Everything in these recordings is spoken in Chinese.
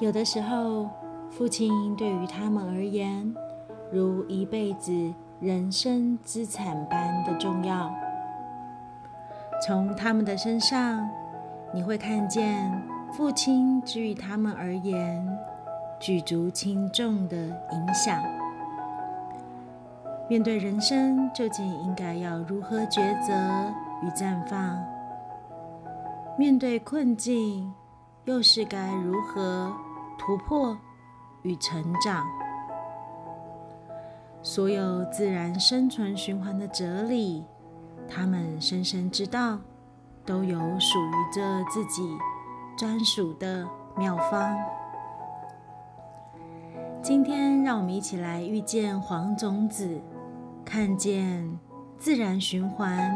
有的时候，父亲对于他们而言，如一辈子人生资产般的重要。从他们的身上，你会看见父亲之于他们而言举足轻重的影响。面对人生，究竟应该要如何抉择与绽放？面对困境，又是该如何突破与成长？所有自然生存循环的哲理。他们深深知道，都有属于这自己专属的妙方。今天，让我们一起来遇见黄种子，看见自然循环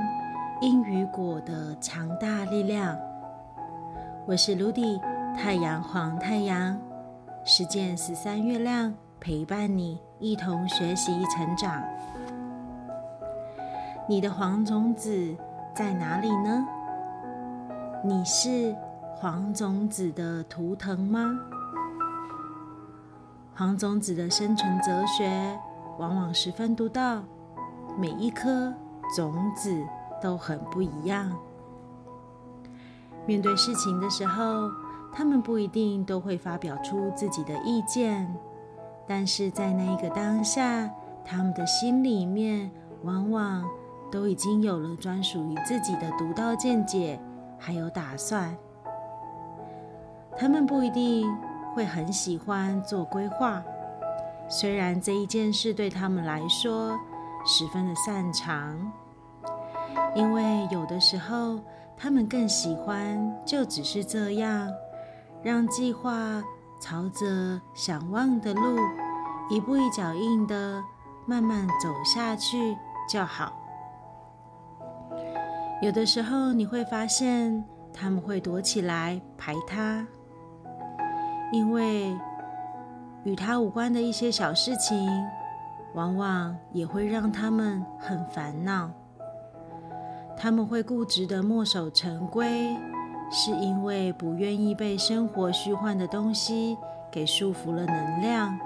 因与果的强大力量。我是卢迪，太阳黄太阳，实践十三月亮，陪伴你一同学习成长。你的黄种子在哪里呢？你是黄种子的图腾吗？黄种子的生存哲学往往十分独到，每一颗种子都很不一样。面对事情的时候，他们不一定都会发表出自己的意见，但是在那一个当下，他们的心里面往往。都已经有了专属于自己的独到见解，还有打算。他们不一定会很喜欢做规划，虽然这一件事对他们来说十分的擅长，因为有的时候他们更喜欢就只是这样，让计划朝着想望的路一步一脚印的慢慢走下去就好。有的时候你会发现，他们会躲起来排他，因为与他无关的一些小事情，往往也会让他们很烦恼。他们会固执的墨守成规，是因为不愿意被生活虚幻的东西给束缚了能量。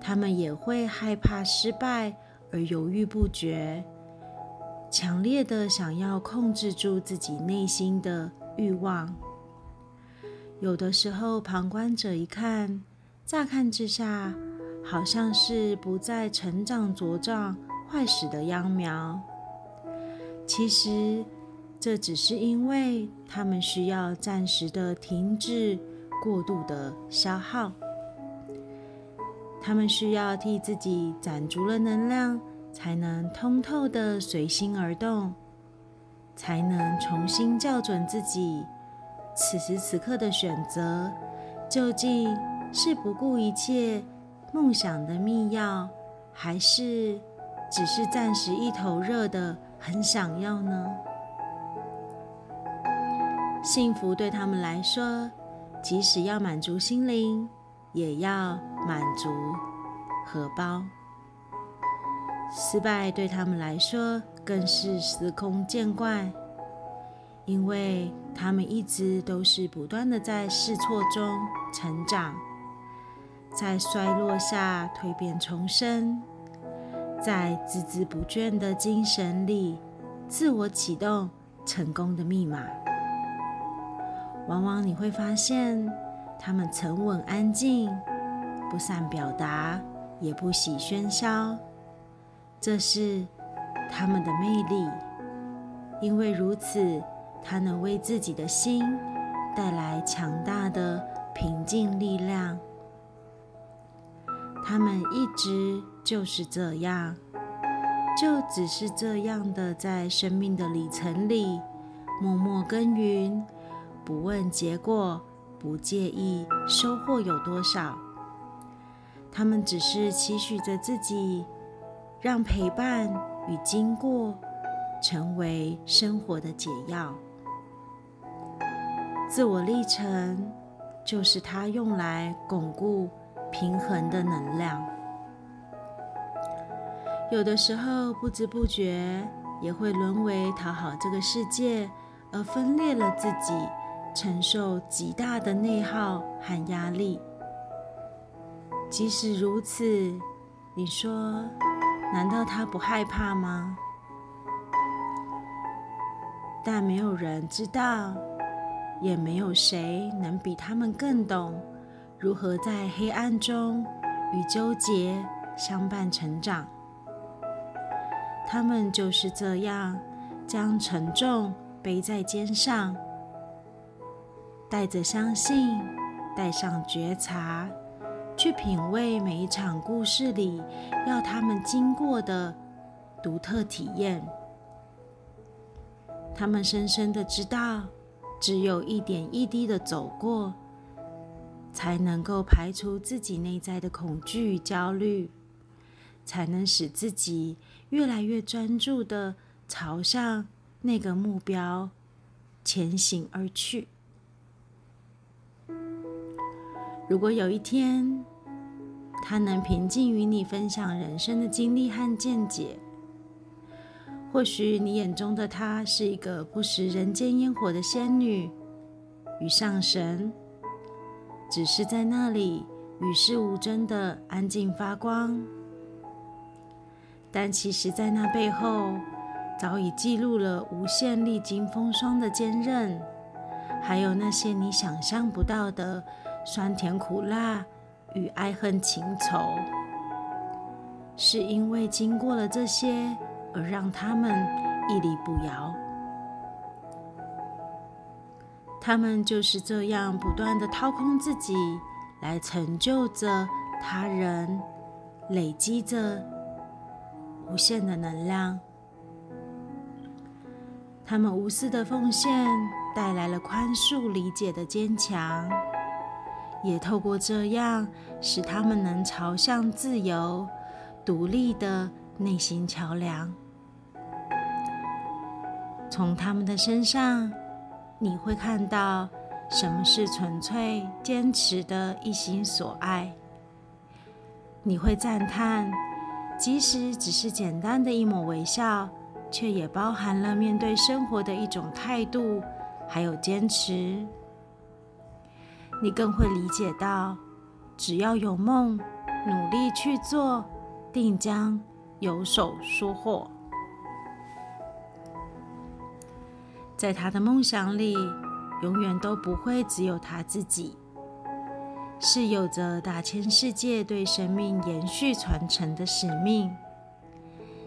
他们也会害怕失败而犹豫不决。强烈的想要控制住自己内心的欲望，有的时候旁观者一看，乍看之下好像是不再成长茁壮、坏死的秧苗。其实这只是因为他们需要暂时的停滞过度的消耗，他们需要替自己攒足了能量。才能通透的随心而动，才能重新校准自己此时此刻的选择，究竟是不顾一切梦想的密钥，还是只是暂时一头热的很想要呢？幸福对他们来说，即使要满足心灵，也要满足荷包。失败对他们来说更是司空见惯，因为他们一直都是不断的在试错中成长，在衰落下蜕变重生，在孜孜不倦的精神里自我启动成功的密码。往往你会发现，他们沉稳安静，不善表达，也不喜喧嚣。这是他们的魅力，因为如此，他能为自己的心带来强大的平静力量。他们一直就是这样，就只是这样的在生命的里程里默默耕耘，不问结果，不介意收获有多少。他们只是期许着自己。让陪伴与经过成为生活的解药。自我历程就是它用来巩固平衡的能量。有的时候不知不觉也会沦为讨好这个世界，而分裂了自己，承受极大的内耗和压力。即使如此，你说，难道他不害怕吗？但没有人知道，也没有谁能比他们更懂如何在黑暗中与纠结相伴成长。他们就是这样将沉重背在肩上，带着相信，带上觉察，去品味每一场故事里要他们经过的独特体验。他们深深的知道，只有一点一滴的走过，才能够排除自己内在的恐惧与焦虑，才能使自己越来越专注的朝向那个目标前行而去。如果有一天，他能平静与你分享人生的经历和见解。或许你眼中的她是一个不食人间烟火的仙女与上神，只是在那里与世无争的安静发光。但其实，在那背后，早已记录了无限历经风霜的坚韧，还有那些你想象不到的酸甜苦辣与爱恨情仇。是因为经过了这些。而让他们屹立不摇。他们就是这样不断的掏空自己，来成就着他人，累积着无限的能量。他们无私的奉献，带来了宽恕、理解的坚强，也透过这样，使他们能朝向自由、独立的内心桥梁。从他们的身上，你会看到什么是纯粹坚持的一心所爱。你会赞叹，即使只是简单的一抹微笑，却也包含了面对生活的一种态度，还有坚持。你更会理解到，只要有梦，努力去做，定将有所收获。在他的梦想里，永远都不会只有他自己，是有着大千世界对生命延续传承的使命。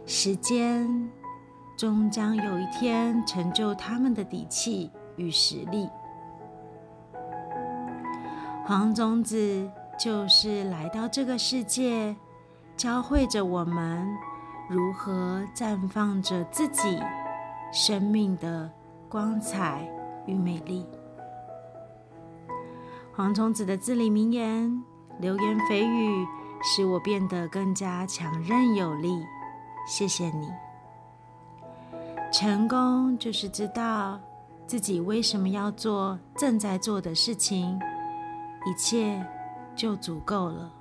时间终将有一天成就他们的底气与实力。黄种子就是来到这个世界，教会着我们如何绽放着自己生命的。光彩与美丽。黄种子的至理名言、流言蜚语，使我变得更加强韧有力。谢谢你。成功就是知道自己为什么要做正在做的事情，一切就足够了。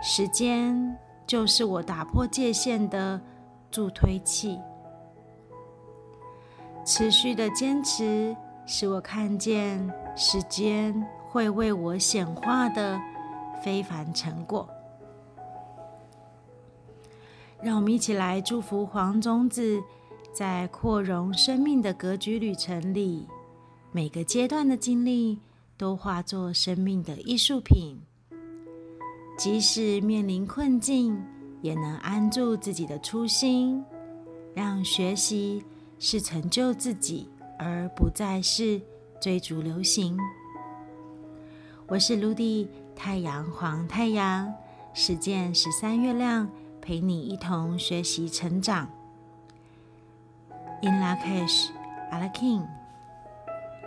时间就是我打破界限的助推器。持续的坚持，使我看见时间会为我显化的非凡成果。让我们一起来祝福黄种子，在扩容生命的格局旅程里，每个阶段的经历都化作生命的艺术品。即使面临困境，也能安住自己的初心，让学习。是成就自己，而不再是追逐流行。我是卢迪，太阳黄太阳，实践十三月亮，陪你一同学习成长。In Lakesh, a l a King。